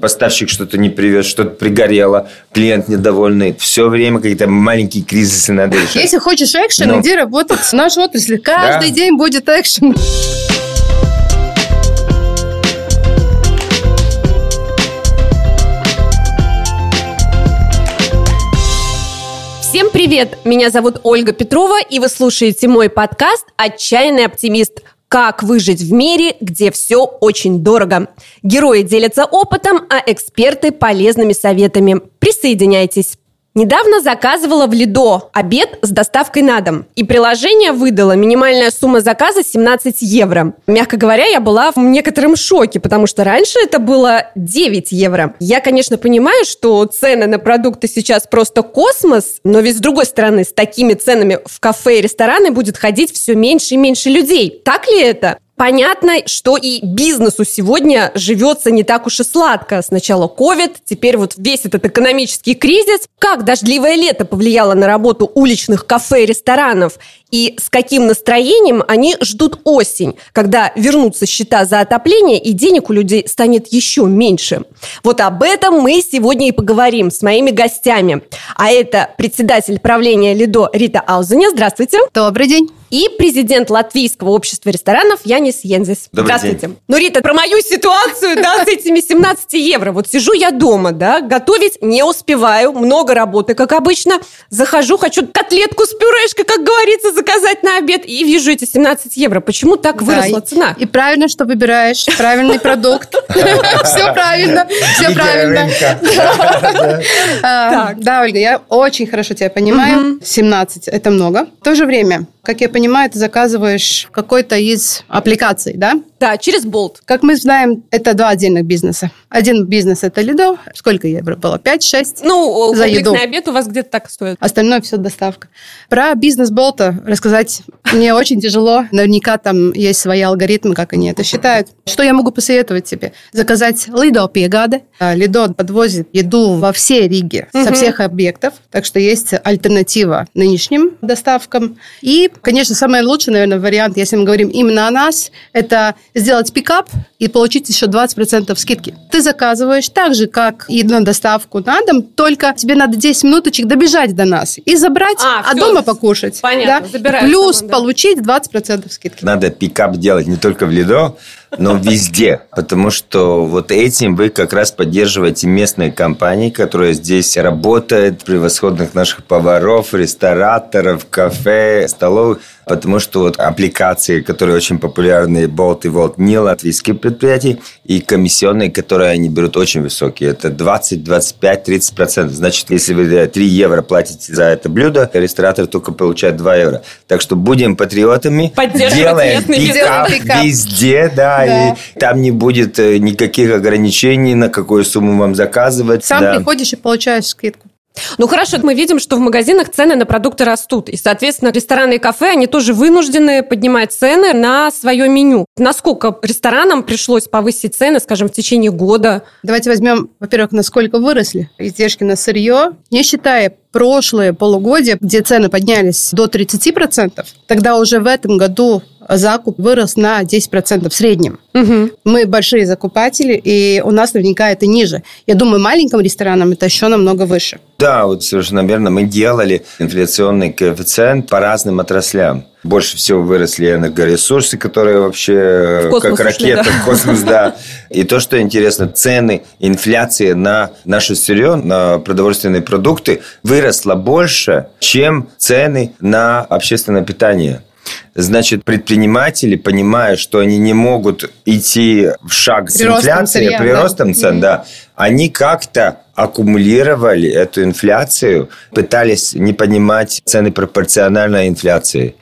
поставщик что-то не привез, что-то пригорело, клиент недовольный. Все время какие-то маленькие кризисы надо решать. Если хочешь экшен, Ну. иди работать в нашу отрасль. Каждый Да. день будет экшен. Всем привет! Меня зовут Ольга Петрова, и вы слушаете мой подкаст «Отчаянный оптимист». Как выжить в мире, где все очень дорого. Герои делятся опытом, а эксперты – полезными советами. Присоединяйтесь. Недавно заказывала в Лидо обед с доставкой на дом. И приложение выдало минимальная сумма заказа 17 евро. Мягко говоря, я была в некотором шоке, потому что раньше это было 9 евро. Я, конечно, понимаю, что цены на продукты сейчас просто космос, но ведь с другой стороны, с такими ценами в кафе и рестораны будет ходить все меньше и меньше людей. Так ли это? Понятно, что и бизнесу сегодня живется не так уж и сладко. Сначала ковид, теперь вот весь этот экономический кризис. Как дождливое лето повлияло на работу уличных кафе и ресторанов? И с каким настроением они ждут осень, когда вернутся счета за отопление и денег у людей станет еще меньше? Вот об этом мы сегодня и поговорим с моими гостями. А это председатель правления Лидо Рита Аузене. Здравствуйте. Добрый день. И президент Латвийского общества ресторанов Янис Йензис. Добрый Здравствуйте. день. Ну, Рита, про мою ситуацию, да, с этими 17 евро. Вот сижу я дома, да, готовить не успеваю, много работы, как обычно. Захожу, хочу котлетку с пюрешкой, как говорится, заказать на обед, и вижу эти 17 евро. Почему так выросла Да, цена? И правильно, что выбираешь правильный продукт. Все правильно, все правильно. Да, Ольга, я очень хорошо тебя понимаю. 17 – это много. В то же время, как я понимаю, ты заказываешь какой-то из аппликаций, да? Да, через болт. Как мы знаем, это два отдельных бизнеса. Один бизнес – это Лидо. Сколько евро было? 5-6? Ну, За еду. обед у вас где-то так стоит. Остальное все доставка. Про бизнес Болта рассказать мне очень тяжело. Наверняка там есть свои алгоритмы, как они это считают. Что я могу посоветовать тебе? Заказать Лидо Пегады. Лидо подвозит еду во все Риги со всех объектов. Так что есть альтернатива нынешним доставкам. И, конечно, самый лучший, наверное, вариант, если мы говорим именно о нас, это сделать пикап и получить еще 20% скидки. Ты заказываешь так же, как и на доставку на дом, только тебе надо 10 минуточек добежать до нас и забрать, А, а, дома покушать. понятно, да? забираю Плюс сама, да. получить 20% скидки. Надо пикап делать не только в Лидо, но везде. Потому что вот этим вы как раз поддерживаете местные компании, которые здесь работают, превосходных наших поваров, рестораторов, кафе, столовых. Потому что вот аппликации, которые очень популярны, Bolt и Volt, не латвийские предприятия, и комиссионные, которые они берут, очень высокие. Это 20, 25, 30 процентов. Значит, если вы 3 евро платите за это блюдо, ресторатор только получает 2 евро. Так что будем патриотами, делаем пикап, пикап. везде, да, Да. и там не будет э, никаких ограничений, на какую сумму вам заказывать. Сам да. приходишь и получаешь скидку. Ну хорошо, мы видим, что в магазинах цены на продукты растут. И, соответственно, рестораны и кафе, они тоже вынуждены поднимать цены на свое меню. Насколько ресторанам пришлось повысить цены, скажем, в течение года? Давайте возьмем, во-первых, насколько выросли издержки на сырье, не считая прошлые полугодия, где цены поднялись до 30%, тогда уже в этом году закуп вырос на 10% в среднем. Мгм. Мы большие закупатели, и у нас наверняка это ниже. Я думаю, маленьким ресторанам это еще намного выше. Да, вот совершенно верно. Мы делали инфляционный коэффициент по разным отраслям. Больше всего выросли энергоресурсы, которые вообще В космос как ушли, ракета да. в космос, да. И то, что интересно, цены, инфляция на наше сырье, на продовольственные продукты выросла больше, чем цены на общественное питание. Значит, предприниматели, понимая, что они не могут идти в шаг с Приростом инфляцией, сырья, приростом да. цен, да, они как-то аккумулировали эту инфляцию, пытались не поднимать цены пропорционально инфляции.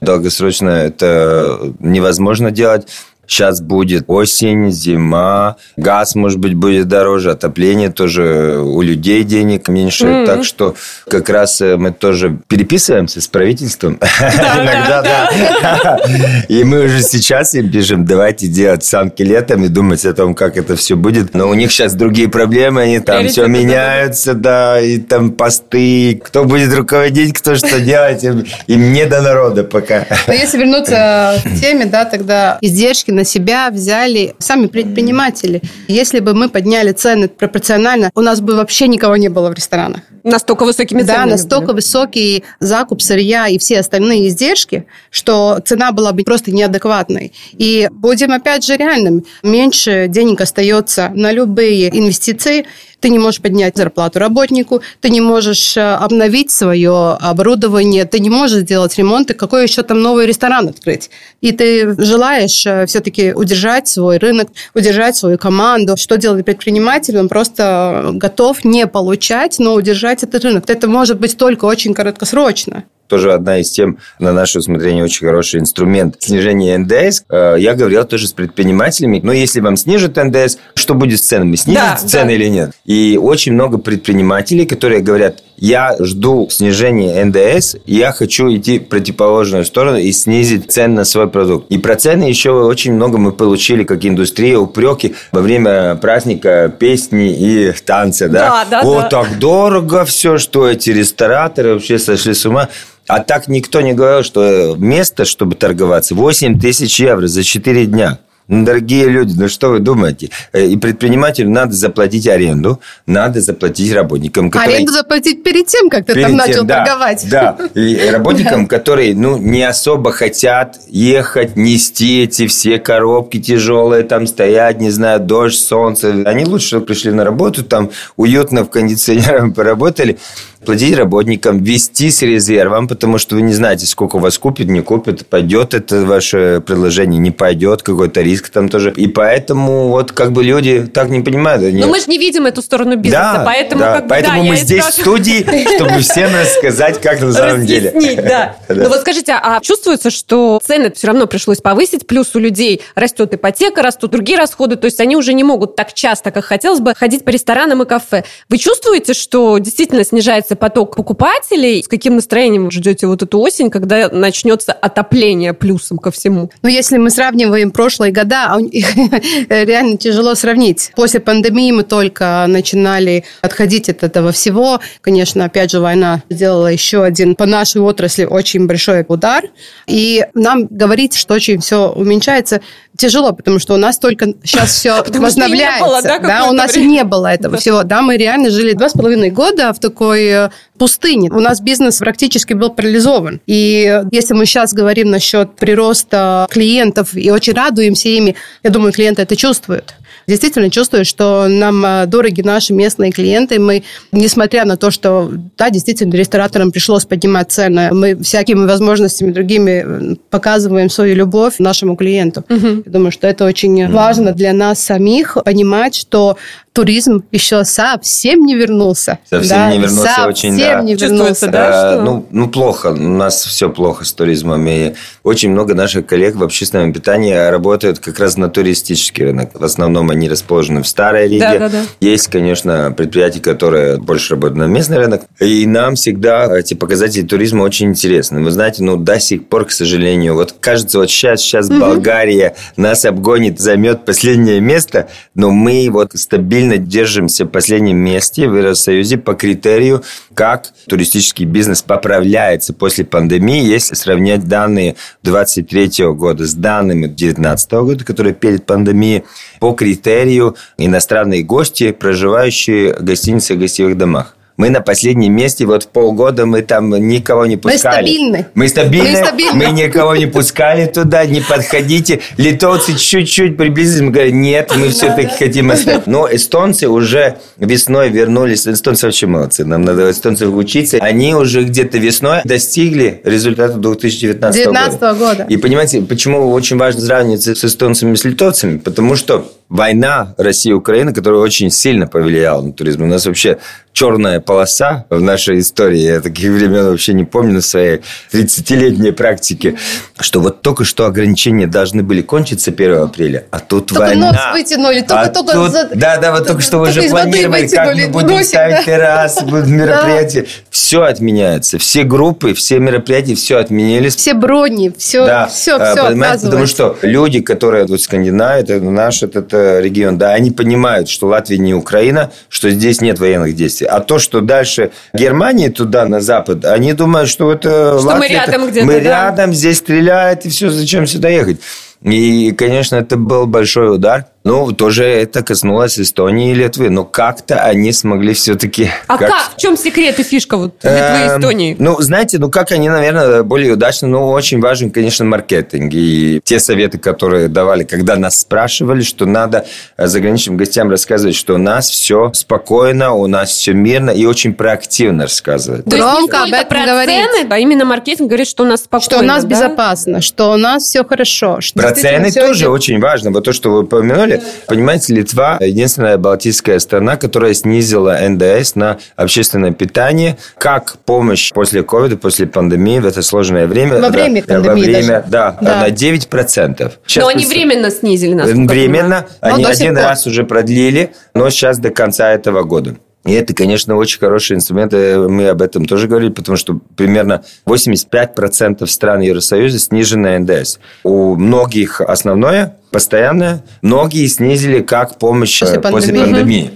Долгосрочно это невозможно делать. Сейчас будет осень, зима, газ, может быть, будет дороже, отопление тоже у людей денег меньше. Мгм. Так что как раз э, мы тоже переписываемся с правительством. Иногда, да. И мы уже сейчас им пишем, давайте делать санки летом и думать о том, как это все будет. Но у них сейчас другие проблемы, они там все меняются, да, и там посты, кто будет руководить, кто что делать, им им не до народа пока. Но если вернуться к теме, да, тогда издержки на себя взяли сами предприниматели. Если бы мы подняли цены пропорционально, у нас бы вообще никого не было в ресторанах. Настолько высокими ценами. Да, настолько были. высокий закуп сырья и все остальные издержки, что цена была бы просто неадекватной. И будем опять же реальными. Меньше денег остается на любые инвестиции, ты не можешь поднять зарплату работнику, ты не можешь э, обновить свое оборудование, ты не можешь сделать ремонт, и какой еще там новый ресторан открыть. И ты желаешь э, все-таки удержать свой рынок, удержать свою команду. Что делает предприниматель? Он просто готов не получать, но удержать этот рынок. Это может быть только очень краткосрочно тоже одна из тем, на наше усмотрение, очень хороший инструмент снижения НДС. Э, я говорил тоже с предпринимателями, но если вам снижат НДС, что будет с ценами? Снизят да, цены да. или нет? И очень много предпринимателей, которые говорят, я жду снижения НДС, я хочу идти в противоположную сторону и снизить цены на свой продукт. И про цены еще очень много мы получили, как индустрия, упреки во время праздника песни и танцы. Да, да, да. О, да. так дорого все, что эти рестораторы вообще сошли с ума. А так никто не говорил, что место, чтобы торговаться, 8 тысяч евро за 4 дня. Дорогие люди, ну что вы думаете? Э, и предпринимателю надо заплатить аренду, надо заплатить работникам. Которые... Аренду заплатить перед тем, как ты перед там тем, начал да, торговать. Да, и работникам, которые ну, не особо хотят ехать, нести эти все коробки тяжелые, там стоять, не знаю, дождь, солнце. Они лучше пришли на работу, там уютно в кондиционере поработали платить работникам, вести с резервом, потому что вы не знаете, сколько вас купит, не купит, пойдет это ваше предложение, не пойдет, какой-то риск там тоже. И поэтому вот как бы люди так не понимают. Они... Но мы же не видим эту сторону бизнеса, да, поэтому да, как бы, поэтому да, мы здесь в студии, чтобы всем рассказать, как на самом деле. да. Ну вот скажите, а чувствуется, что цены все равно пришлось повысить, плюс у людей растет ипотека, растут другие расходы, то есть они уже не могут так часто, как хотелось бы, ходить по ресторанам и кафе. Вы чувствуете, что действительно снижается появится поток покупателей, с каким настроением ждете вот эту осень, когда начнется отопление плюсом ко всему? Ну, если мы сравниваем прошлые года, а реально тяжело сравнить. После пандемии мы только начинали отходить от этого всего. Конечно, опять же, война сделала еще один по нашей отрасли очень большой удар. И нам говорить, что очень все уменьшается, тяжело, потому что у нас только сейчас все возобновляется. Да, у нас и не было этого всего. Да, мы реально жили два с половиной года в такой э, пустыне. У нас бизнес практически был парализован. И если мы сейчас говорим насчет прироста клиентов и очень радуемся ими, я думаю, клиенты это чувствуют действительно чувствую, что нам э, дороги наши местные клиенты. Мы, несмотря на то, что, да, действительно, рестораторам пришлось поднимать цены, мы всякими возможностями другими э, показываем свою любовь нашему клиенту. Угу. Я думаю, что это очень важно для нас самих понимать, что туризм еще совсем не вернулся. Совсем да? не вернулся совсем очень, да. не вернулся. да, что? Ну, ну, плохо. У нас все плохо с туризмом. И очень много наших коллег в общественном питании работают как раз на туристический рынок. В основном они расположены в Старой Риге. Да, да, да. Есть, конечно, предприятия, которые больше работают на местный рынок. И нам всегда эти показатели туризма очень интересны. Вы знаете, ну, до сих пор, к сожалению, вот кажется, вот сейчас, сейчас угу. Болгария нас обгонит, займет последнее место, но мы вот стабильно стабильно держимся в последнем месте в Евросоюзе по критерию, как туристический бизнес поправляется после пандемии, если сравнять данные 2023 года с данными 2019 года, которые перед пандемией, по критерию иностранные гости, проживающие в гостиницах и гостевых домах. Мы на последнем месте, вот полгода мы там никого не пускали. Мы стабильны. Мы стабильны, мы, стабильны. мы никого не пускали туда, не подходите. Литовцы чуть-чуть приблизились, мы говорим, нет, мы все-таки хотим остаться. Но эстонцы уже весной вернулись, эстонцы вообще молодцы, нам надо эстонцев учиться. Они уже где-то весной достигли результата 2019 19 года. года. И понимаете, почему очень важно сравнивать с эстонцами и с литовцами? Потому что война России и Украины, которая очень сильно повлияла на туризм. У нас вообще черная полоса в нашей истории. Я таких времен вообще не помню на своей 30-летней практике, что вот только что ограничения должны были кончиться 1 апреля, а тут только война. нос вытянули, только, а только тут, за... Да, да, вот только что вы уже планировали, как мы будем носик, ставить да? террасы, будут мероприятия. Все отменяется. Все группы, все мероприятия, все отменились. Все брони, все, да. все, все понимаете, Потому что люди, которые вот Скандинавия, это наш этот регион, да, они понимают, что Латвия не Украина, что здесь нет военных действий. А то, что дальше Германии туда, на запад, они думают, что это что Латвия, мы рядом где-то. Мы да? рядом, здесь стреляют, и все, зачем сюда ехать? И, конечно, это был большой удар. Ну, тоже это коснулось Эстонии и Литвы. Но как-то они смогли все-таки... А как? как? В чем секрет и фишка вот Литвы и эм, Эстонии? Ну, знаете, ну как они, наверное, более удачно. Ну, очень важен, конечно, маркетинг. И те советы, которые давали, когда нас спрашивали, что надо заграничным гостям рассказывать, что у нас все спокойно, у нас все мирно и очень проактивно рассказывать. То Громко об этом говорить. Цены, а именно маркетинг говорит, что у нас спокойно. Что у нас да? безопасно, что у нас все хорошо. Что Про цены тоже идет... очень важно. Вот то, что вы упомянули, деле, понимаете, Литва единственная балтийская страна, которая снизила НДС на общественное питание как помощь после ковида, после пандемии в это сложное время. Во время да, пандемии Во время, даже. да, да, на 9%. Сейчас но они временно снизили нас. Временно. Они один раз уже продлили, но сейчас до конца этого года. И это, конечно, очень хороший инструмент. Мы об этом тоже говорили, потому что примерно 85% стран Евросоюза снижены НДС. У многих основное, постоянное. Многие снизили как помощь после пандемии. После пандемии.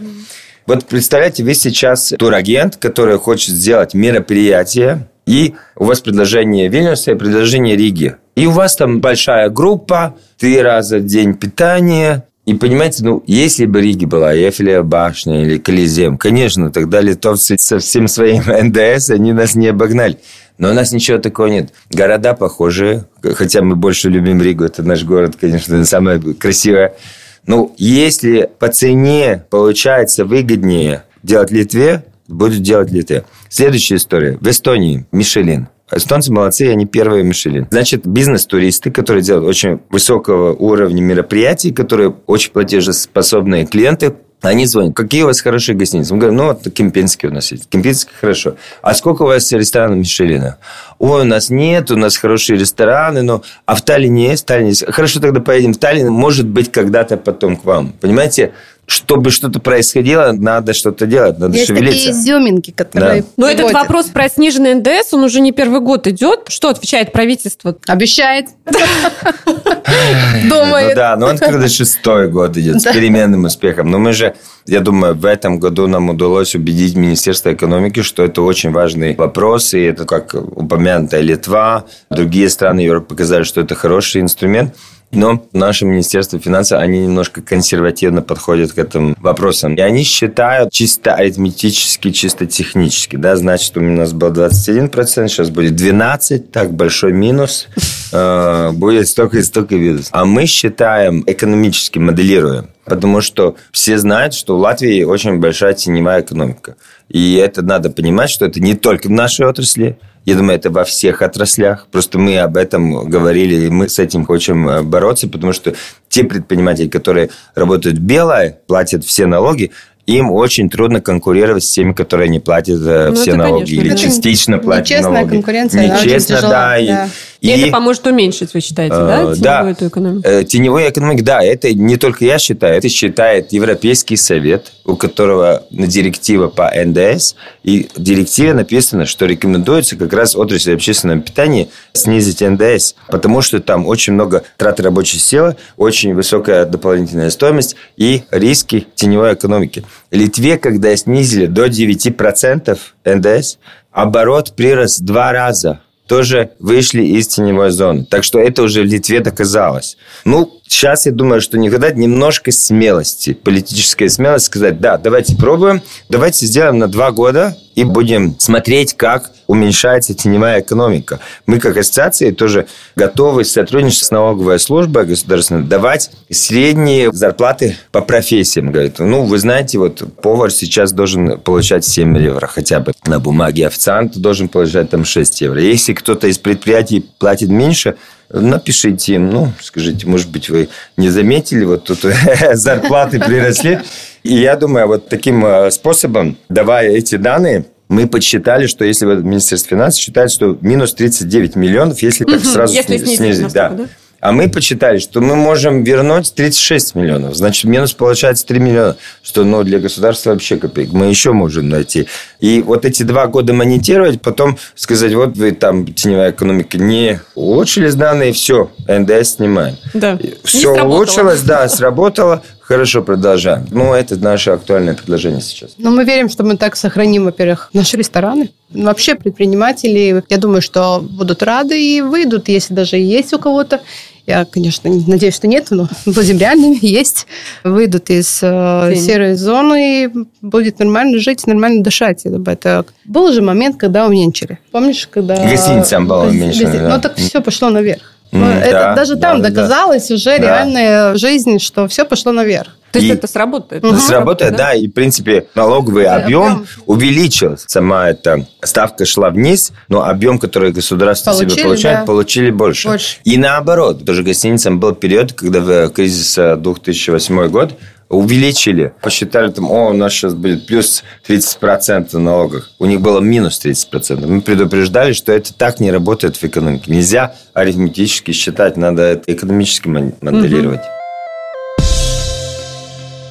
Вот представляете, вы сейчас турагент, который хочет сделать мероприятие, и у вас предложение Вильнюса и предложение Риги. И у вас там большая группа, три раза в день питание, и понимаете, ну, если бы Риги была Эйфелева башня или Колизеум, конечно, тогда литовцы со всем своим НДС, они нас не обогнали. Но у нас ничего такого нет. Города похожие, хотя мы больше любим Ригу, это наш город, конечно, самое красивое. Ну, если по цене получается выгоднее делать Литве, будет делать Литве. Следующая история. В Эстонии Мишелин. Эстонцы молодцы, они первые Мишелин. Значит, бизнес-туристы, которые делают очень высокого уровня мероприятий, которые очень платежеспособные клиенты, они звонят, какие у вас хорошие гостиницы? Мы говорим, ну, вот Кемпинский у нас есть. Кемпинский хорошо. А сколько у вас ресторанов Мишелина? Ой, у нас нет, у нас хорошие рестораны, но... А в Таллине есть? Таллине есть. Хорошо, тогда поедем в Таллин. Может быть, когда-то потом к вам. Понимаете? Чтобы что-то происходило, надо что-то делать, надо Есть шевелиться. такие изюминки, которые да. Но этот вопрос про сниженный НДС, он уже не первый год идет. Что отвечает правительство? Обещает. Думает. Ну да, но он когда шестой год идет с переменным успехом. Но мы же, я думаю, в этом году нам удалось убедить Министерство экономики, что это очень важный вопрос, и это как упомянутая Литва, другие страны Европы показали, что это хороший инструмент. Но наше Министерство финансов, они немножко консервативно подходят к этим вопросам. И они считают чисто арифметически, чисто технически. Да? Значит, у нас был 21%, сейчас будет 12%, так, большой минус. Э, будет столько и столько видов. А мы считаем, экономически моделируем. Потому что все знают, что у Латвии очень большая теневая экономика. И это надо понимать, что это не только в нашей отрасли, я думаю, это во всех отраслях. Просто мы об этом говорили, и мы с этим хотим э, бороться, потому что те предприниматели, которые работают белое, платят все налоги, им очень трудно конкурировать с теми, которые не платят э, ну, все налоги конечно. или это частично платят нечестная налоги. конкуренция. Нечестно, да. да. И, и это поможет уменьшить, вы считаете, э, да, теневую да, эту экономику? Э, теневую экономику, да. Это не только я считаю, это считает Европейский совет, у которого директива по НДС. И в директиве написано, что рекомендуется как раз отрасли общественного питания снизить НДС, потому что там очень много траты рабочей силы, очень высокая дополнительная стоимость и риски теневой экономики. Литве, когда снизили до 9% НДС, оборот прирос два раза. Тоже вышли из теневой зоны. Так что это уже в Литве доказалось. Ну, сейчас я думаю, что не хватает немножко смелости, политической смелости сказать, да, давайте пробуем, давайте сделаем на два года и будем смотреть, как уменьшается теневая экономика. Мы, как ассоциации, тоже готовы сотрудничать с налоговой службой государственной, давать средние зарплаты по профессиям. Говорит, ну, вы знаете, вот повар сейчас должен получать 7 евро хотя бы на бумаге, официант должен получать там 6 евро. Если кто-то из предприятий платит меньше, напишите им, ну, скажите, может быть, вы не заметили, вот тут зарплаты приросли. И я думаю, вот таким э, способом, давая эти данные, мы подсчитали, что если Министерство финансов считает, что минус 39 миллионов, если так сразу если снизить. снизить да. да? А мы посчитали, что мы можем вернуть 36 миллионов. Значит, минус получается 3 миллиона, что ну, для государства вообще копейка. Мы еще можем найти. И вот эти два года монетировать, потом сказать, вот вы там теневая экономика не улучшились данные, все, НДС снимаем. Да. Все улучшилось, да, сработало. Хорошо, продолжаем. Ну, это наше актуальное предложение сейчас. Ну, мы верим, что мы так сохраним, во-первых, наши рестораны. Вообще предприниматели, я думаю, что будут рады и выйдут, если даже есть у кого-то Я, конечно, надеюсь, что нет, но будем реальными, есть. Выйдут из э, серой зоны и будет нормально жить, нормально дышать. Это был же момент, когда уменьшили. Помнишь, когда... Гостиницам было уменьшено, да. Ну, так все пошло наверх. Mm, это да, даже там да, доказалось да. уже да. реальная жизнь, что все пошло наверх. То есть и это сработает? Угу. Сработает, да? да. И, в принципе, налоговый да, объем, объем увеличился. Сама эта ставка шла вниз, но объем, который государство получили, себе получает, да. получили больше. больше. И наоборот. Тоже гостиницам был период, когда в кризис 2008 год увеличили. Посчитали там, о, у нас сейчас будет плюс 30% налогов. У них было минус 30%. Мы предупреждали, что это так не работает в экономике. Нельзя арифметически считать, надо это экономически моделировать. Угу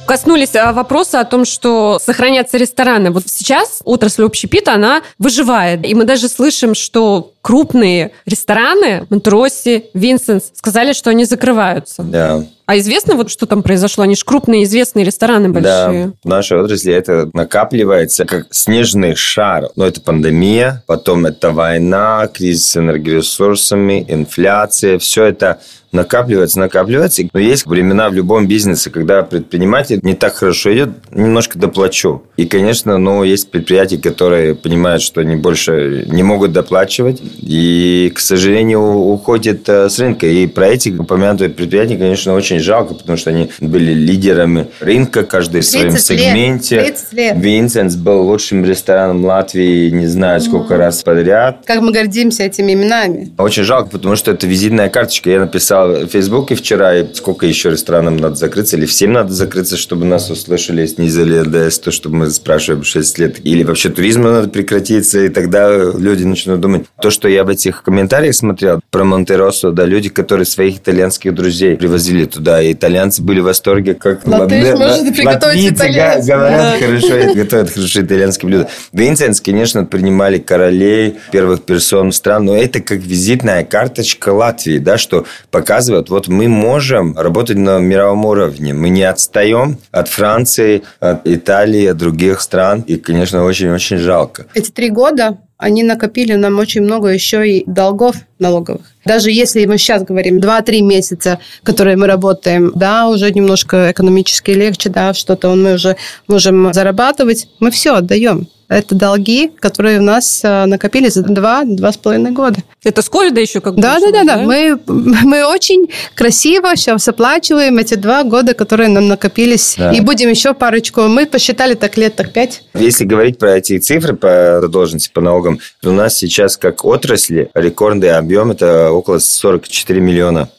коснулись а, вопроса о том, что сохранятся рестораны. Вот сейчас отрасль общепита, она выживает. И мы даже слышим, что крупные рестораны, Монтроси, Винсенс, сказали, что они закрываются. Да. А известно, вот что там произошло? Они же крупные, известные рестораны большие. Да, в нашей отрасли это накапливается как снежный шар. Но это пандемия, потом это война, кризис с энергоресурсами, инфляция. Все это накапливается, накапливается. Но есть времена в любом бизнесе, когда предприниматель не так хорошо идет, немножко доплачу. И, конечно, ну, есть предприятия, которые понимают, что они больше не могут доплачивать, и, к сожалению, уходят э, с рынка. И про эти упомянутые предприятия, конечно, очень жалко, потому что они были лидерами рынка, каждый в своем сегменте. 30 лет. Винсенс был лучшим рестораном Латвии, не знаю, сколько mm. раз подряд. Как мы гордимся этими именами. Очень жалко, потому что это визитная карточка. Я написал в Фейсбуке вчера, и сколько еще ресторанам надо закрыться, или всем надо закрыться, чтобы нас услышали, снизили НДС, то, чтобы мы спрашиваем 6 лет. Или вообще туризму надо прекратиться, и тогда люди начнут думать. То, что я в этих комментариях смотрел про Монтеросо, да, люди, которые своих итальянских друзей привозили туда, и итальянцы были в восторге, как Латыш может приготовить говорят да. хорошо, готовят хорошо итальянские блюда. Винсенс, конечно, принимали королей, первых персон стран, но это как визитная карточка Латвии, да, что показывает, вот мы можем работать на мировом уровне, мы не отстаем от Франции, от Италии, от других стран, и, конечно, очень-очень жалко. Эти три года они накопили нам очень много еще и долгов налоговых. Даже если мы сейчас говорим 2-3 месяца, которые мы работаем, да, уже немножко экономически легче, да, что-то мы уже можем зарабатывать, мы все отдаем. Это долги, которые у нас э, накопились за два-два с половиной года. Это с ковида еще как бы? Да, да, да, да. Мы, мы очень красиво сейчас оплачиваем эти два года, которые нам накопились. Да. И будем еще парочку. Мы посчитали так лет, так пять. Если говорить про эти цифры по задолженности по налогам, у нас сейчас как отрасли рекордный объем – это около 44 миллиона.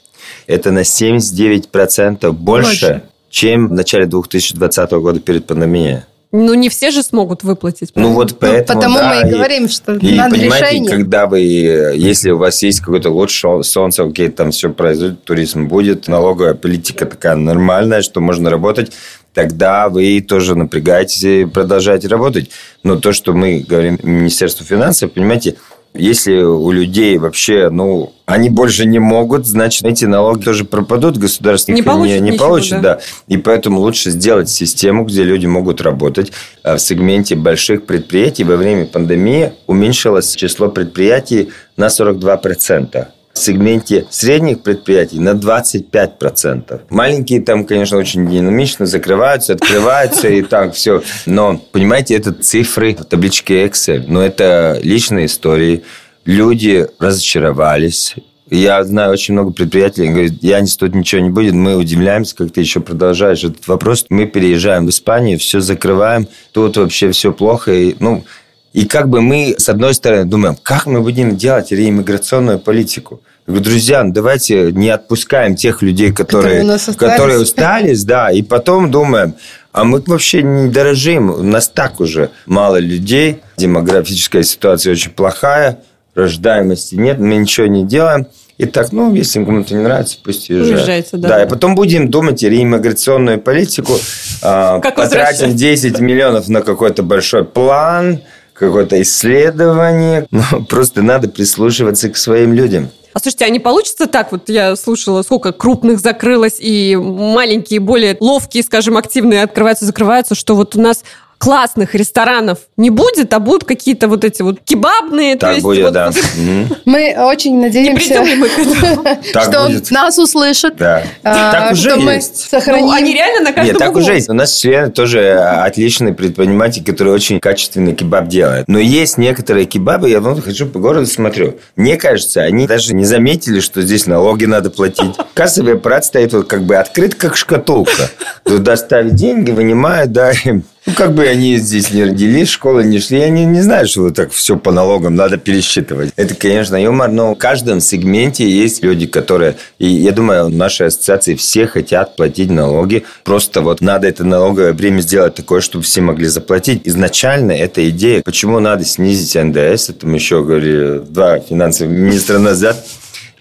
Это на 79% больше, больше, чем в начале 2020 года перед пандемией. Ну, не все же смогут выплатить. Правильно? Ну, вот поэтому, ну, Потому да, мы и, и говорим, что и, надо понимаете, решение. когда вы, если у вас есть какой-то лучший солнце, окей, там все произойдет, туризм будет, налоговая политика такая нормальная, что можно работать, тогда вы тоже напрягаетесь и продолжаете работать. Но то, что мы говорим Министерству финансов, понимаете, если у людей вообще, ну, они больше не могут, значит, эти налоги тоже пропадут, государство не получит, не, не получит да. да. И поэтому лучше сделать систему, где люди могут работать. А в сегменте больших предприятий во время пандемии уменьшилось число предприятий на 42% в сегменте средних предприятий на 25%. Маленькие там, конечно, очень динамично закрываются, открываются и так все. Но, понимаете, это цифры в табличке Excel. Но это личные истории. Люди разочаровались. Я знаю очень много предприятий, говорят, Янис, тут ничего не будет. Мы удивляемся, как ты еще продолжаешь этот вопрос. Мы переезжаем в Испанию, все закрываем. Тут вообще все плохо. И, ну, и как бы мы, с одной стороны, думаем, как мы будем делать реиммиграционную политику? говорю, друзья, ну давайте не отпускаем тех людей, которые, которые, которые устались, да, и потом думаем, а мы вообще не дорожим, у нас так уже мало людей, демографическая ситуация очень плохая, рождаемости нет, мы ничего не делаем. И так, ну, если кому-то не нравится, пусть уезжает. Уезжайте, да. Да, и потом будем думать реиммиграционную политику, а, потратим 10 миллионов на какой-то большой план, какое-то исследование. Ну, просто надо прислушиваться к своим людям. А слушайте, а не получится так? Вот я слушала, сколько крупных закрылось, и маленькие, более ловкие, скажем, активные открываются, закрываются, что вот у нас классных ресторанов не будет, а будут какие-то вот эти вот кебабные. то Так есть будет, вот- да. Мы очень надеемся, что нас услышат. Да. а, Так уже что мы есть. сохраним. Ну, они реально на каждом Нет, так уже есть. У нас члены тоже отличные предприниматели, которые очень качественный кебаб делают. Но есть некоторые кебабы, я вот хожу по городу, смотрю. Мне кажется, они даже не заметили, что здесь налоги надо платить. Кассовый аппарат стоит вот как бы открыт, как шкатулка. Туда ставят деньги, вынимают, да, ну, как бы они здесь не родились, в школу не шли, они не знают, что вот так все по налогам надо пересчитывать. Это, конечно, юмор, но в каждом сегменте есть люди, которые... И я думаю, в нашей ассоциации все хотят платить налоги. Просто вот надо это налоговое бремя сделать такое, чтобы все могли заплатить. Изначально эта идея, почему надо снизить НДС, это мы еще говорили два финансовых министра назад,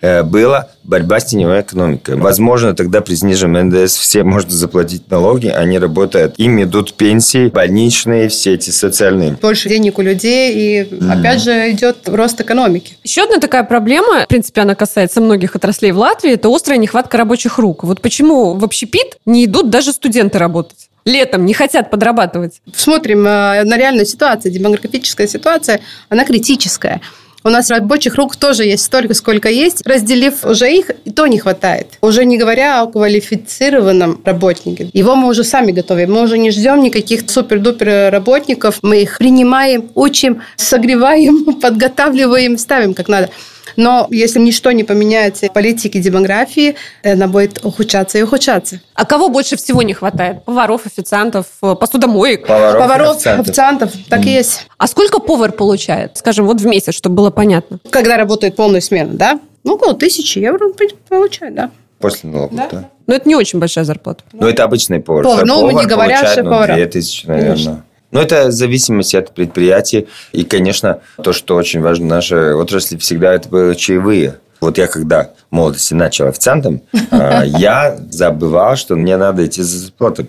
э, было борьба с теневой экономикой. Возможно, тогда при сниженном НДС все можно заплатить налоги, они работают, им идут пенсии, больничные, все эти социальные. Больше денег у людей, и опять же идет рост экономики. Еще одна такая проблема, в принципе, она касается многих отраслей в Латвии, это острая нехватка рабочих рук. Вот почему в общепит не идут даже студенты работать? Летом не хотят подрабатывать. Смотрим э, на реальную ситуацию. Демографическая ситуация, она критическая. У нас рабочих рук тоже есть столько, сколько есть. Разделив уже их, и то не хватает. Уже не говоря о квалифицированном работнике. Его мы уже сами готовим. Мы уже не ждем никаких супер-дупер работников. Мы их принимаем, учим, согреваем, подготавливаем, ставим как надо. Но если ничто не поменяется в политике демографии, она будет ухудшаться и ухудшаться. А кого больше всего не хватает? Поваров, официантов, э, посудомоек. Поваров, Поваров, официантов. официантов, так и есть. А сколько повар получает? Скажем, вот в месяц, чтобы было понятно. Когда работает полную смену, да? Ну, около тысячи евро он получает, да. После налогов, Да. да. Но это не очень большая зарплата. Ну, это обычный повар. Повар, ну, Повар не говоря получает, ну, шеф-повара. 2000, наверное. Конечно. Ну, это в зависимости от предприятия. И, конечно, то, что очень важно в нашей отрасли, всегда это были чаевые. Вот я когда в молодости начал официантом, а, я забывал, что мне надо идти за зарплату.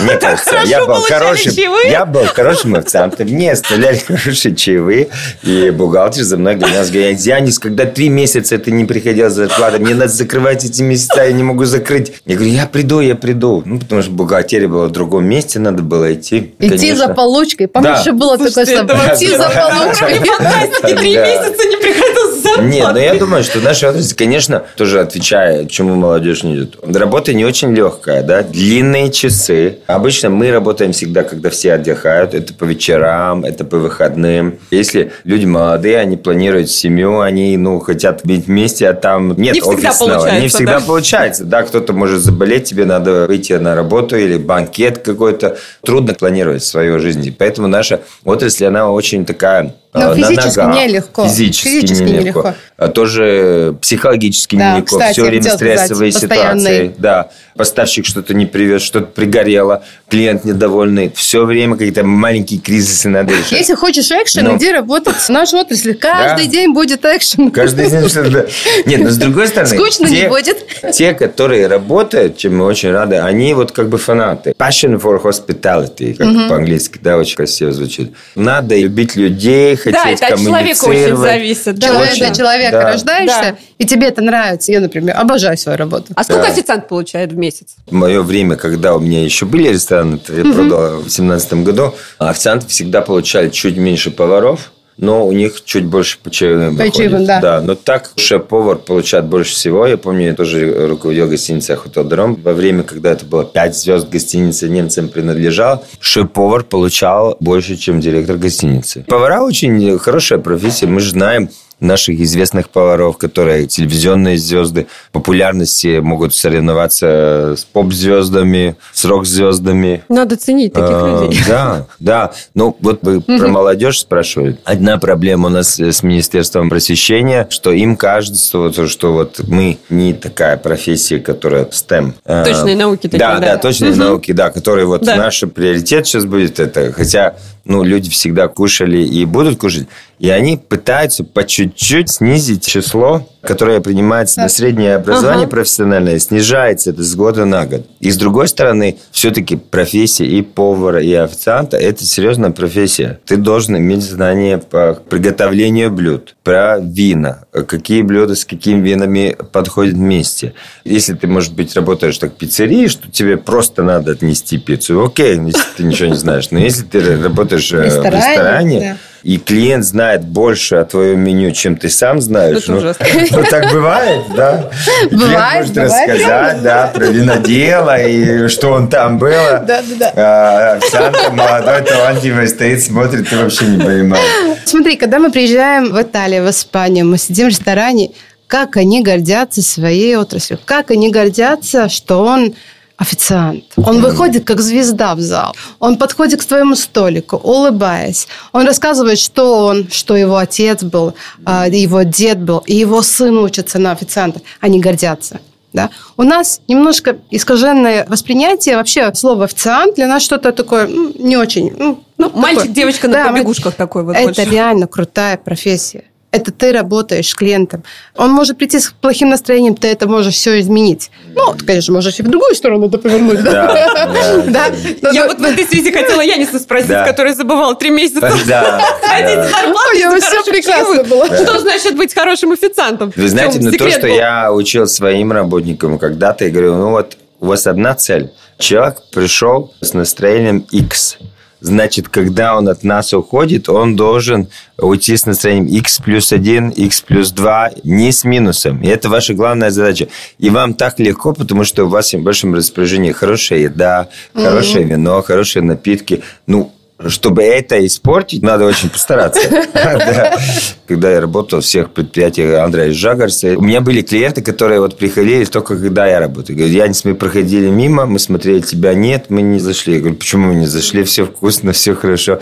Мне, кажется, я был, хорошим, я был хорошим официантом, мне оставляли хорошие чаевые, и бухгалтер за мной гонялся, говорит, Янис, когда три месяца ты не приходил за зарплатой, мне надо закрывать эти месяца, я не могу закрыть. Я говорю, я приду, я приду. Ну, потому что бухгалтерия была в другом месте, надо было идти. Идти Конечно. за получкой. Помнишь, Да. еще было такое Слушайте, слово? Идти за получкой. Фантастики, три месяца не приходил зарплатой. Нет, но я думаю, что наша отрасль, конечно, тоже отвечая, чему молодежь не идет. Работа не очень легкая, да, длинные часы. Обычно мы работаем всегда, когда все отдыхают. Это по вечерам, это по выходным. Если люди молодые, они планируют семью, они, ну, хотят быть вместе, а там нет Не всегда офисного. получается, Не всегда да. получается. Да, кто-то может заболеть, тебе надо выйти на работу или банкет какой-то. Трудно планировать свою жизнь. Поэтому наша отрасль, она очень такая Но э, на физически ногах. нелегко. Физически, Физически нелегко. нелегко. А психологически Да, нелегко. кстати, Все время сказать, стрессовые ситуации. Да. Поставщик что-то не привез, что-то пригорело, клиент недовольный. Все время какие-то маленькие кризисы надо решать. Если хочешь экшен, Ну. иди работать в нашу отрасль. Каждый Да. день будет экшен. Каждый день что-то... Нет, но с другой стороны... Скучно не те- будет. Те, которые работают, чем мы очень рады, они вот как бы фанаты. Passion for hospitality, как по-английски, да, очень красиво звучит. Надо любить людей, хотеть Да, это от человека очень коммуницировать. зависит. да. Человек Очень, для человека да. рождаешься, Да. и тебе это нравится. Я, например, обожаю свою работу. А сколько Да. официант получает в месяц? В мое время, когда у меня еще были рестораны, это я продал в семнадцатом году, официанты всегда получали чуть меньше поваров, но у них чуть больше по чаевым По выходит. чаевым, да. да. Но так шеф-повар получает больше всего. Я помню, я тоже руководил гостиницей «Охотодром». Во время, когда это было 5 звезд гостиницы немцам принадлежал, шеф-повар получал больше, чем директор гостиницы. Повара очень хорошая профессия. Мы же знаем, наших известных поваров, которые телевизионные звезды популярности могут соревноваться с поп-звездами, с рок-звездами. Надо ценить таких А, людей. Да, да. Ну, вот вы про молодежь спрашивали. Одна проблема у нас с Министерством просвещения, что им кажется, вот, что вот мы не такая профессия, которая STEM. А, Точные науки такие, Да, да. да, точные науки, да, которые вот Да. наш приоритет сейчас будет это. Хотя ну, люди всегда кушали и будут кушать. И они пытаются по чуть-чуть снизить число, которое принимается на среднее образование ага. профессиональное, снижается это с года на год. И с другой стороны, все-таки профессия и повара, и официанта – это серьезная профессия. Ты должен иметь знания по приготовлению блюд, про вина, какие блюда с какими винами подходят вместе. Если ты, может быть, работаешь так в пиццерии, что тебе просто надо отнести пиццу, окей, если ты ничего не знаешь. Но если ты работаешь в ресторане, в ресторане да и клиент знает больше о твоем меню, чем ты сам знаешь. Ну, ну, так бывает, да. Бывает, может бывает, рассказать, да, про винодела и что он там было. Да, да, да. А, официант молодой, талантливый стоит, смотрит, ты вообще не понимаешь. Смотри, когда мы приезжаем в Италию, в Испанию, мы сидим в ресторане, как они гордятся своей отраслью, как они гордятся, что он официант. Он выходит как звезда в зал. Он подходит к твоему столику, улыбаясь. Он рассказывает, что он, что его отец был, а, его дед был, и его сын учится на официанта. Они гордятся. Да? У нас немножко искаженное восприятие вообще слова официант для нас что-то такое ну, не очень. Ну, ну мальчик, такое. девочка на да, побегушках такой вот. Это больше. реально крутая профессия это ты работаешь с клиентом. Он может прийти с плохим настроением, ты это можешь все изменить. Ну, ты, конечно, можешь и в другую сторону это повернуть. Да, да. Я вот в этой связи хотела Яниса спросить, который забывал три месяца ходить все прекрасно было. Что значит быть хорошим официантом? Вы знаете, ну то, что я учил своим работникам когда-то, я говорю, ну вот у вас одна цель. Человек пришел с настроением X – Значит, когда он от нас уходит, он должен уйти с настроением x плюс 1, x плюс 2, не с минусом. И это ваша главная задача. И вам так легко, потому что у вас в большом распоряжении хорошая еда, хорошее mm-hmm. вино, хорошие напитки. Ну, чтобы это испортить, надо очень постараться. Когда я работал в всех предприятиях Андрея Жагарса, у меня были клиенты, которые вот приходили только когда я работал. Говорят, Янис, мы проходили мимо, мы смотрели, тебя нет, мы не зашли. Я говорю, почему мы не зашли? Все вкусно, все хорошо.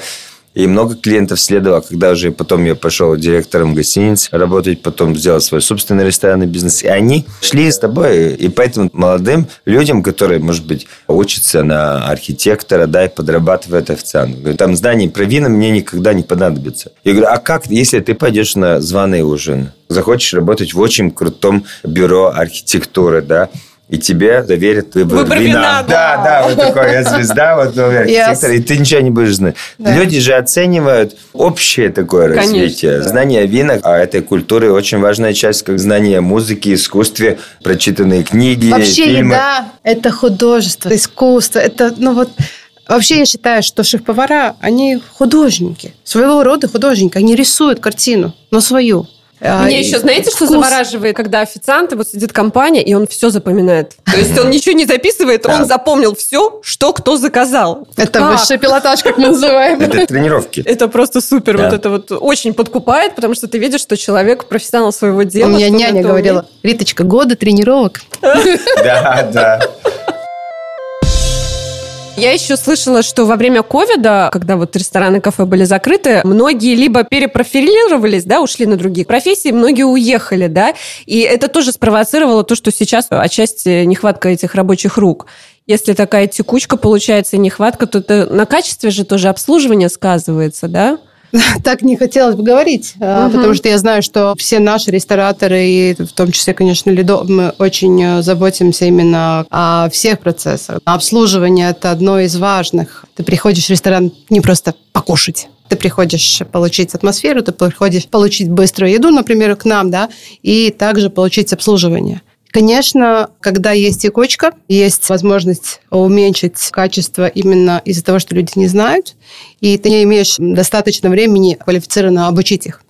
И много клиентов следовало, когда уже потом я пошел директором гостиниц работать, потом сделал свой собственный ресторанный бизнес. И они шли с тобой. И поэтому молодым людям, которые, может быть, учатся на архитектора, да, и подрабатывают официантом. Там знания про вина мне никогда не понадобится. Я говорю, а как, если ты пойдешь на званый ужин? Захочешь работать в очень крутом бюро архитектуры, да, и тебе доверят выбор, выбор вина. вина да, да, вот такой, я звезда, вот архитектор, yes. и ты ничего не будешь знать. Да. Люди же оценивают общее такое Конечно, развитие. Да. Знание вина, а этой культуры очень важная часть, как знание музыки, искусстве, прочитанные книги, Вообще фильмы. еда – это художество, искусство, это, ну вот, Вообще я считаю, что шеф-повара, они художники, своего рода художники. Они рисуют картину, но свою. А, Мне еще, знаете, вкус. что завораживает, когда официант, вот сидит компания, и он все запоминает. То есть он ничего не записывает, он запомнил все, что кто заказал. Это высший пилотаж, как мы называем. Это тренировки. Это просто супер. Вот это вот очень подкупает, потому что ты видишь, что человек профессионал своего дела. У меня няня говорила, Риточка, годы тренировок. Да, да. Я еще слышала, что во время ковида, когда вот рестораны, кафе были закрыты, многие либо перепрофилировались, да, ушли на другие профессии, многие уехали, да, и это тоже спровоцировало то, что сейчас отчасти нехватка этих рабочих рук. Если такая текучка получается нехватка, то это на качестве же тоже обслуживания сказывается, да? так не хотелось бы говорить, угу. потому что я знаю, что все наши рестораторы, и в том числе, конечно, Лидо, мы очень э, заботимся именно о всех процессах. Обслуживание – это одно из важных. Ты приходишь в ресторан не просто покушать, ты приходишь получить атмосферу, ты приходишь получить быструю еду, например, к нам, да, и также получить обслуживание. Конечно, когда есть текучка, есть возможность уменьшить качество именно из-за того, что люди не знают, и ты не имеешь достаточно времени квалифицированно обучить их.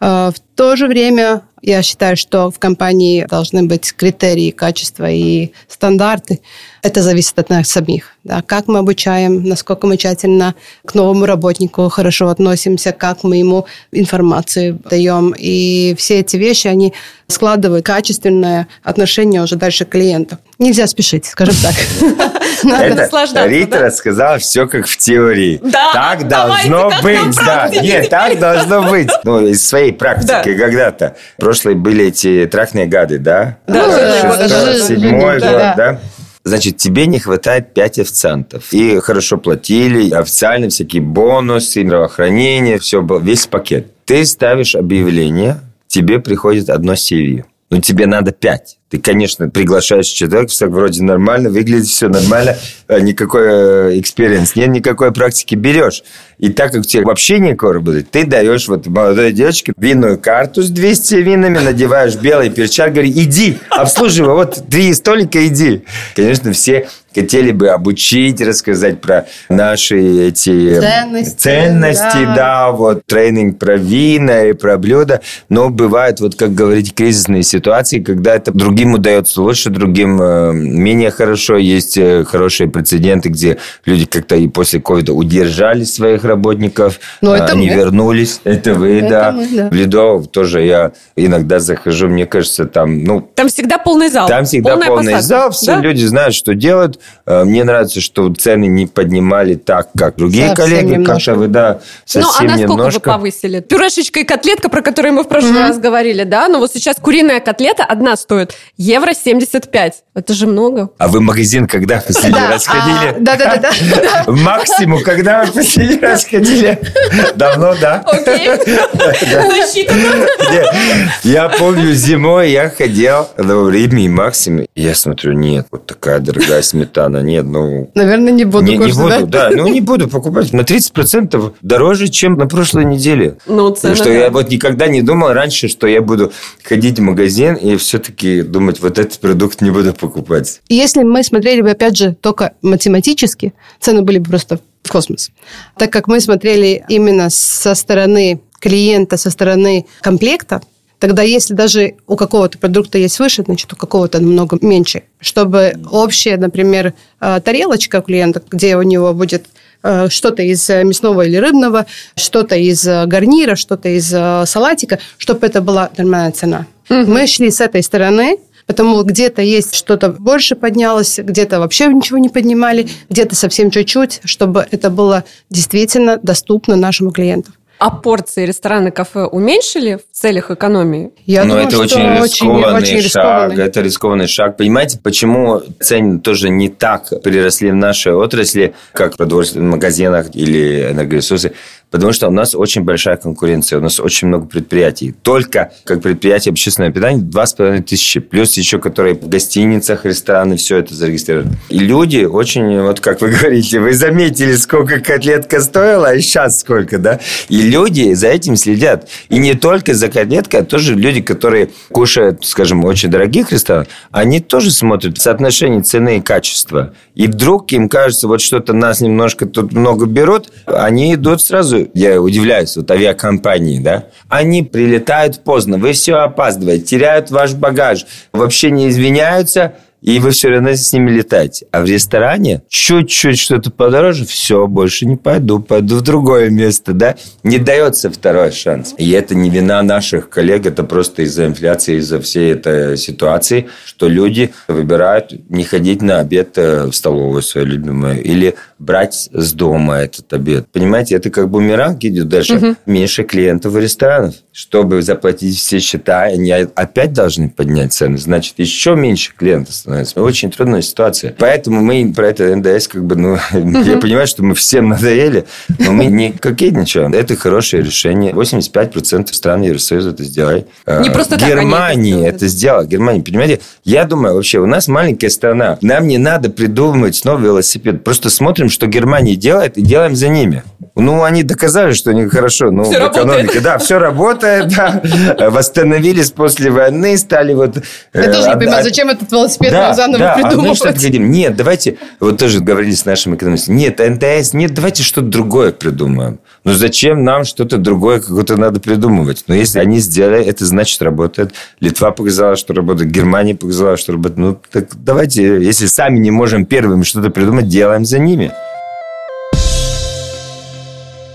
А, в то же время я считаю, что в компании должны быть критерии качества и стандарты. Это зависит от нас самих. Да, как мы обучаем, насколько мы тщательно к новому работнику хорошо относимся, как мы ему информацию даем. И все эти вещи, они складывают качественное отношение уже дальше к клиенту. Нельзя спешить, скажем так. Это Рита рассказала все как в теории. Да, так должно быть. Да. Нет, так должно быть. Ну, из своей практики когда-то. Прошлые были эти трахные гады, да? Да, седьмой год, да? значит, тебе не хватает 5 официантов. И хорошо платили, официально всякие бонусы, здравоохранение, все, весь пакет. Ты ставишь объявление, тебе приходит одно CV. Ну, тебе надо 5. Ты, конечно, приглашаешь человека, все вроде нормально, выглядит все нормально, а никакой experience нет, никакой практики берешь. И так как у тебя вообще никакой работы, ты даешь вот молодой девочке винную карту с 200 винами, надеваешь белый перчатки, говори, иди, обслуживай, вот три столика, иди. Конечно, все хотели бы обучить, рассказать про наши эти ценности, ценности да. да, вот тренинг про вина и про блюда, но бывают, вот как говорить, кризисные ситуации, когда это другим удается лучше, другим э, менее хорошо. Есть э, хорошие прецеденты, где люди как-то и после ковида удержали своих работников, но это они мы. вернулись. Это вы, это да. Мы, да. В Ледов тоже я иногда захожу, мне кажется, там, ну... Там всегда полный зал. Там всегда Полная полный посадка. зал, все да? люди знают, что делают. Э, мне нравится, что цены не поднимали так, как другие совсем коллеги. Как-то вы, да, совсем Ну, а насколько немножко... вы повысили? Пюрешечка и котлетка, про которые мы в прошлый mm-hmm. раз говорили, да? Но вот сейчас куриная котлета одна стоит евро 75. Это же много. А вы в магазин когда последний раз ходили? Да-да-да. Максимум, когда вы последний раз ходили? Давно, да? Окей. Я помню, зимой я ходил в Риме и Максиме. Я смотрю, нет, вот такая дорогая сметана. Нет, ну... Наверное, не буду. Не, не буду, да. Ну, не буду покупать. На 30% дороже, чем на прошлой неделе. Ну, цена, Что я вот никогда не думал раньше, что я буду ходить в магазин и все-таки думать, вот этот продукт не буду покупать. Если мы смотрели бы, опять же, только математически, цены были бы просто в космос. Так как мы смотрели именно со стороны клиента, со стороны комплекта, Тогда если даже у какого-то продукта есть выше, значит, у какого-то намного меньше. Чтобы общая, например, э, тарелочка у клиента, где у него будет э, что-то из мясного или рыбного, что-то из гарнира, что-то из салатика, чтобы это была нормальная цена. Угу. Мы шли с этой стороны, Потому где-то есть что-то больше поднялось, где-то вообще ничего не поднимали, где-то совсем чуть-чуть, чтобы это было действительно доступно нашим клиентам. А порции рестораны, кафе уменьшили в целях экономии? Я Но ну, думаю, это очень рискованный очень, очень шаг. Рискованный. Это рискованный шаг. Понимаете, почему цены тоже не так переросли в нашей отрасли, как в продовольственных магазинах или энергоресурсы? Потому что у нас очень большая конкуренция, у нас очень много предприятий. Только как предприятие общественного питания 2,5 тысячи. Плюс еще, которые в гостиницах, рестораны, все это зарегистрировано. И люди очень, вот как вы говорите, вы заметили, сколько котлетка стоила, а сейчас сколько, да? И люди за этим следят. И не только за котлеткой, а тоже люди, которые кушают, скажем, очень дорогих ресторанов, они тоже смотрят соотношение цены и качества. И вдруг им кажется, вот что-то нас немножко тут много берут, они идут сразу я удивляюсь, вот авиакомпании, да, они прилетают поздно, вы все опаздываете, теряют ваш багаж, вообще не извиняются, и вы все равно с ними летаете. А в ресторане чуть-чуть что-то подороже, все, больше не пойду, пойду в другое место, да? Не дается второй шанс. И это не вина наших коллег, это просто из-за инфляции, из-за всей этой ситуации, что люди выбирают не ходить на обед э, в столовую свою любимую или брать с дома этот обед. Понимаете, это как бумеранг идет дальше. Угу. Меньше клиентов в ресторанах. Чтобы заплатить все счета, они опять должны поднять цены. Значит, еще меньше клиентов становится. Очень трудная ситуация. Поэтому мы про это НДС как бы, ну, угу. я понимаю, что мы всем надоели, но мы не кокетничаем. Это хорошее решение. 85% стран Евросоюза это сделали. Не а, просто Германия так это сделала. Германия, понимаете? Я думаю, вообще, у нас маленькая страна. Нам не надо придумывать снова велосипед. Просто смотрим, что Германия делает, и делаем за ними. Ну, они доказали, что они хорошо, ну, все в экономике. Работает. Да, все работает, да. Восстановились после войны, стали вот... Я э, тоже не понимаю, зачем этот велосипед да, заново да. придумывать? А говорим, нет, давайте, вот тоже говорили с нашими экономистами, нет, НТС, нет, давайте что-то другое придумаем. Ну, зачем нам что-то другое какое-то надо придумывать? Но если они сделали, это значит работает. Литва показала, что работает, Германия показала, что работает. Ну, так давайте, если сами не можем первыми что-то придумать, делаем за ними.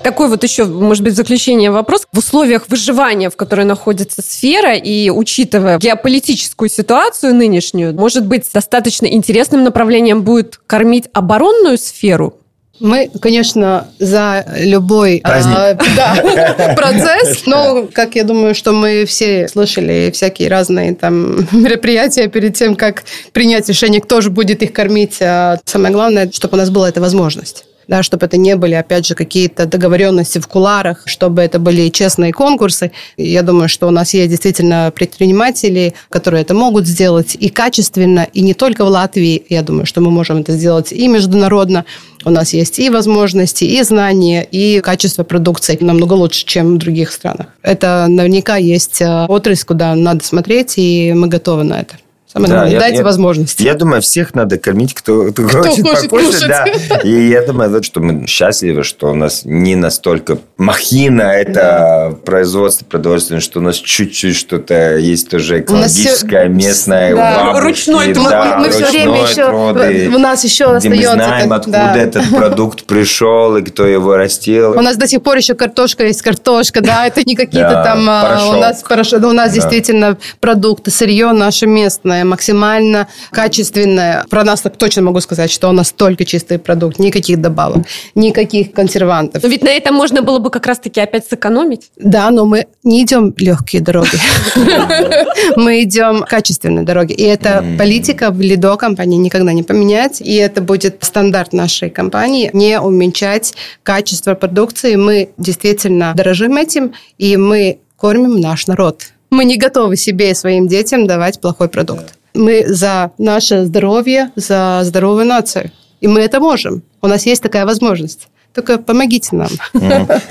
Такой вот еще, может быть, заключение вопрос. В условиях выживания, в которой находится сфера, и учитывая геополитическую ситуацию нынешнюю, может быть, достаточно интересным направлением будет кормить оборонную сферу? Мы, конечно, за любой а, да, процесс, но, как я думаю, что мы все слышали всякие разные там мероприятия перед тем, как принять решение, кто же будет их кормить. А самое главное, чтобы у нас была эта возможность да, чтобы это не были, опять же, какие-то договоренности в куларах, чтобы это были честные конкурсы. Я думаю, что у нас есть действительно предприниматели, которые это могут сделать и качественно, и не только в Латвии. Я думаю, что мы можем это сделать и международно. У нас есть и возможности, и знания, и качество продукции намного лучше, чем в других странах. Это наверняка есть э, отрасль, куда надо смотреть, и мы готовы на это. Самое да, главное, дайте я, возможность. Я думаю, всех надо кормить, кто, кто, кто хочет, хочет покушать. Да. И я думаю, что мы счастливы, что у нас не настолько махина это да. производство продовольствия, что у нас чуть-чуть что-то есть тоже экологическое, все... местное, да. бабушки, ручной труд. Да, мы, мы все время еще, у нас еще остается. Мы знаем, это, откуда да. этот продукт пришел и кто его растил. У нас до сих пор еще картошка есть картошка, да, это не какие-то там... А, у нас, у нас действительно продукты, сырье наше местное максимально качественное. Про нас так точно могу сказать, что у нас только чистый продукт, никаких добавок, никаких консервантов. Но ведь на этом можно было бы как раз-таки опять сэкономить. Да, но мы не идем легкие дороги. Мы идем качественные дороги. И эта политика в Лидо компании никогда не поменяется. И это будет стандарт нашей компании, не уменьшать качество продукции. Мы действительно дорожим этим, и мы кормим наш народ. Мы не готовы себе и своим детям давать плохой продукт. Мы за наше здоровье, за здоровую нацию. И мы это можем. У нас есть такая возможность. Только помогите нам.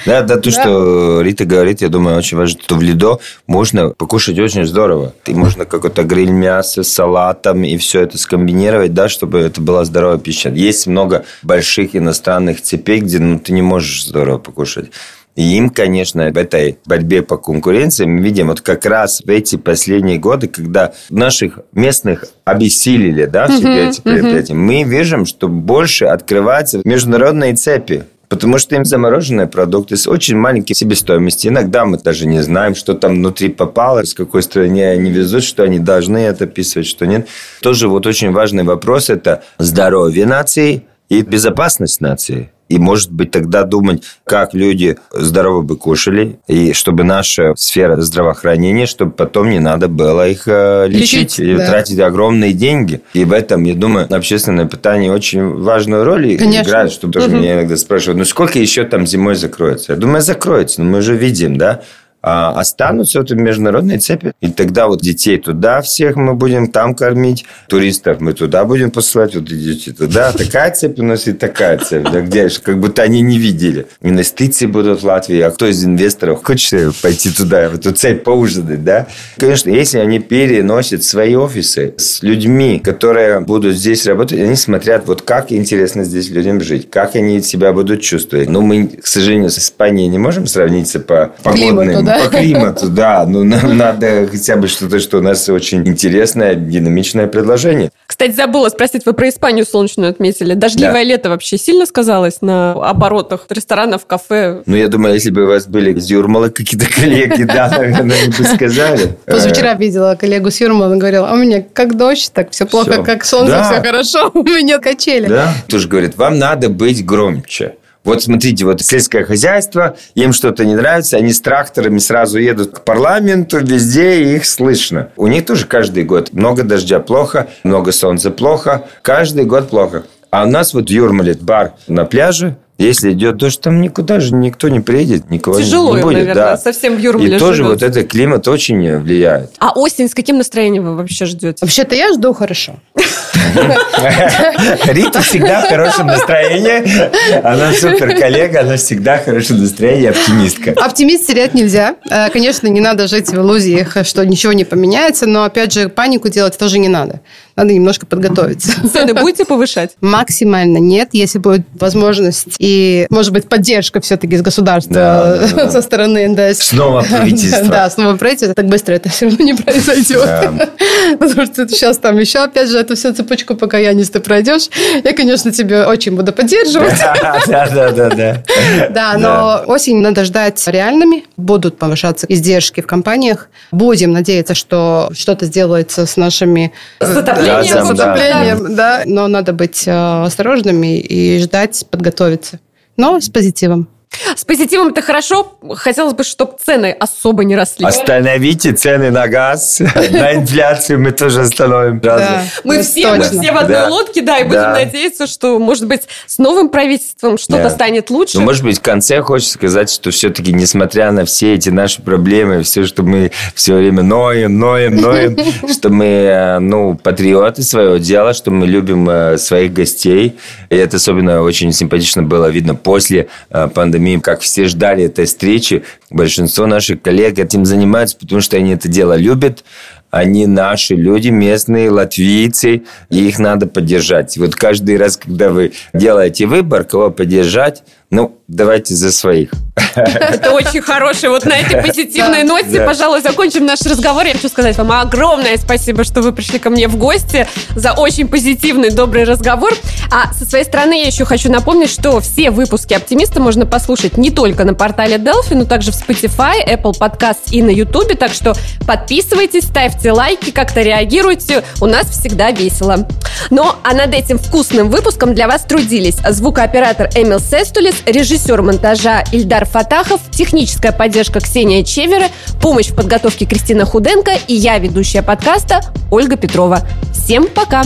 Да, да, то, что Рита говорит, я думаю, очень важно, что в Лидо можно покушать очень здорово. И можно какой-то гриль мяса с салатом и все это скомбинировать, да, чтобы это была здоровая пища. Есть много больших иностранных цепей, где ну, ты не можешь здорово покушать. И им, конечно, в этой борьбе по конкуренции мы видим вот как раз в эти последние годы, когда наших местных обессилили, да, все uh-huh, эти предприятия, uh-huh. мы видим, что больше открываются международные цепи. Потому что им замороженные продукты с очень маленькой себестоимостью. Иногда мы даже не знаем, что там внутри попало, с какой стране они везут, что они должны это писать, что нет. Тоже вот очень важный вопрос – это здоровье нации и безопасность нации. И, может быть, тогда думать, как люди здорово бы кушали, и чтобы наша сфера здравоохранения, чтобы потом не надо было их э, лечить, лечить и да. тратить огромные деньги. И в этом, я думаю, общественное питание очень важную роль Конечно. играет, чтобы тоже угу. меня иногда спрашивают, ну сколько еще там зимой закроется? Я думаю, закроется, но мы уже видим, да, а останутся вот в международной цепи. И тогда вот детей туда всех мы будем там кормить, туристов мы туда будем посылать, вот идите туда. Такая цепь у нас и такая цепь, да, где как будто они не видели. Инвестиции будут в Латвии, а кто из инвесторов хочет пойти туда, в эту цепь поужинать, да? Конечно, если они переносят свои офисы с людьми, которые будут здесь работать, они смотрят, вот как интересно здесь людям жить, как они себя будут чувствовать. Но мы, к сожалению, с Испанией не можем сравниться по погодным Климату, да? По климату, да. Ну, нам надо хотя бы что-то, что у нас очень интересное, динамичное предложение. Кстати, забыла спросить, вы про Испанию солнечную отметили. Дождливое да. лето вообще сильно сказалось на оборотах ресторанов, кафе? Ну, я думаю, если бы у вас были из Юрмала какие-то коллеги, да, наверное, они бы сказали. Позавчера видела коллегу с Юрмала, он говорил, а у меня как дождь, так все плохо, как солнце, все хорошо, у меня качели. Да, тоже говорит, вам надо быть громче. Вот смотрите, вот сельское хозяйство, им что-то не нравится, они с тракторами сразу едут к парламенту, везде их слышно. У них тоже каждый год много дождя плохо, много солнца плохо, каждый год плохо. А у нас вот в Юрмале бар на пляже, если идет дождь, там никуда же никто не приедет, никого Тяжело не будет. наверное, да. совсем в Юрмале И тоже вот этот климат очень влияет. А осень с каким настроением вы вообще ждете? Вообще-то я жду хорошо. Рита всегда в хорошем настроении. Она супер коллега, она всегда в хорошем настроении, оптимистка. Оптимист терять нельзя. Э, конечно, не надо жить в иллюзиях, что ничего не поменяется, но, опять же, панику делать тоже не надо. Надо немножко подготовиться. Цены будете повышать? Максимально нет. Если будет возможность И, может быть, поддержка все-таки с государства, Да, да, да. со стороны НДС. Снова правительство. Да, снова правительство. Так быстро это все равно не произойдет. Да. Потому что сейчас там еще, опять же, эту всю цепочку покаяний ты пройдешь. Я, конечно, тебя очень буду поддерживать. Да, да, да, да. Да, но осень надо ждать реальными. Будут повышаться издержки в компаниях. Будем надеяться, что что-то сделается с нашими... С отоплением, с отоплением, да. Но надо быть э, осторожными и ждать, подготовиться. Но с позитивом. С позитивом это хорошо. Хотелось бы, чтобы цены особо не росли. Остановите цены на газ, на инфляцию мы тоже остановим. Да. Мы все, мы точно. все в одной Да. лодке, да, и будем Да. надеяться, что, может быть, с новым правительством что-то Да. станет лучше. Ну, может быть, в конце хочется сказать, что все-таки, несмотря на все эти наши проблемы, все, что мы все время ноем, ноем, ноем, что мы, э, ну, патриоты своего дела, что мы любим э, своих гостей. И это особенно очень симпатично было видно после э, пандемии, как все ждали этой встречи. Большинство наших коллег этим занимаются, потому что они это дело любят. Они наши люди, местные, латвийцы, и их надо поддержать. Вот каждый раз, когда вы делаете выбор, кого поддержать, ну, давайте за своих. Это очень хорошее. Вот на этой позитивной ноте, пожалуй, закончим наш разговор. Я хочу сказать вам огромное спасибо, что вы пришли ко мне в гости за очень позитивный, добрый разговор. А со своей стороны я еще хочу напомнить, что все выпуски «Оптимиста» можно послушать не только на портале Delphi, но также в Spotify, Apple Podcast и на YouTube. Так что подписывайтесь, ставьте лайки, как-то реагируйте. У нас всегда весело. Ну, а над этим вкусным выпуском для вас трудились звукооператор Эмил Сестулис, режиссер монтажа Ильдар Фатахов, техническая поддержка Ксения Чевера, помощь в подготовке Кристина Худенко и я, ведущая подкаста Ольга Петрова. Всем пока!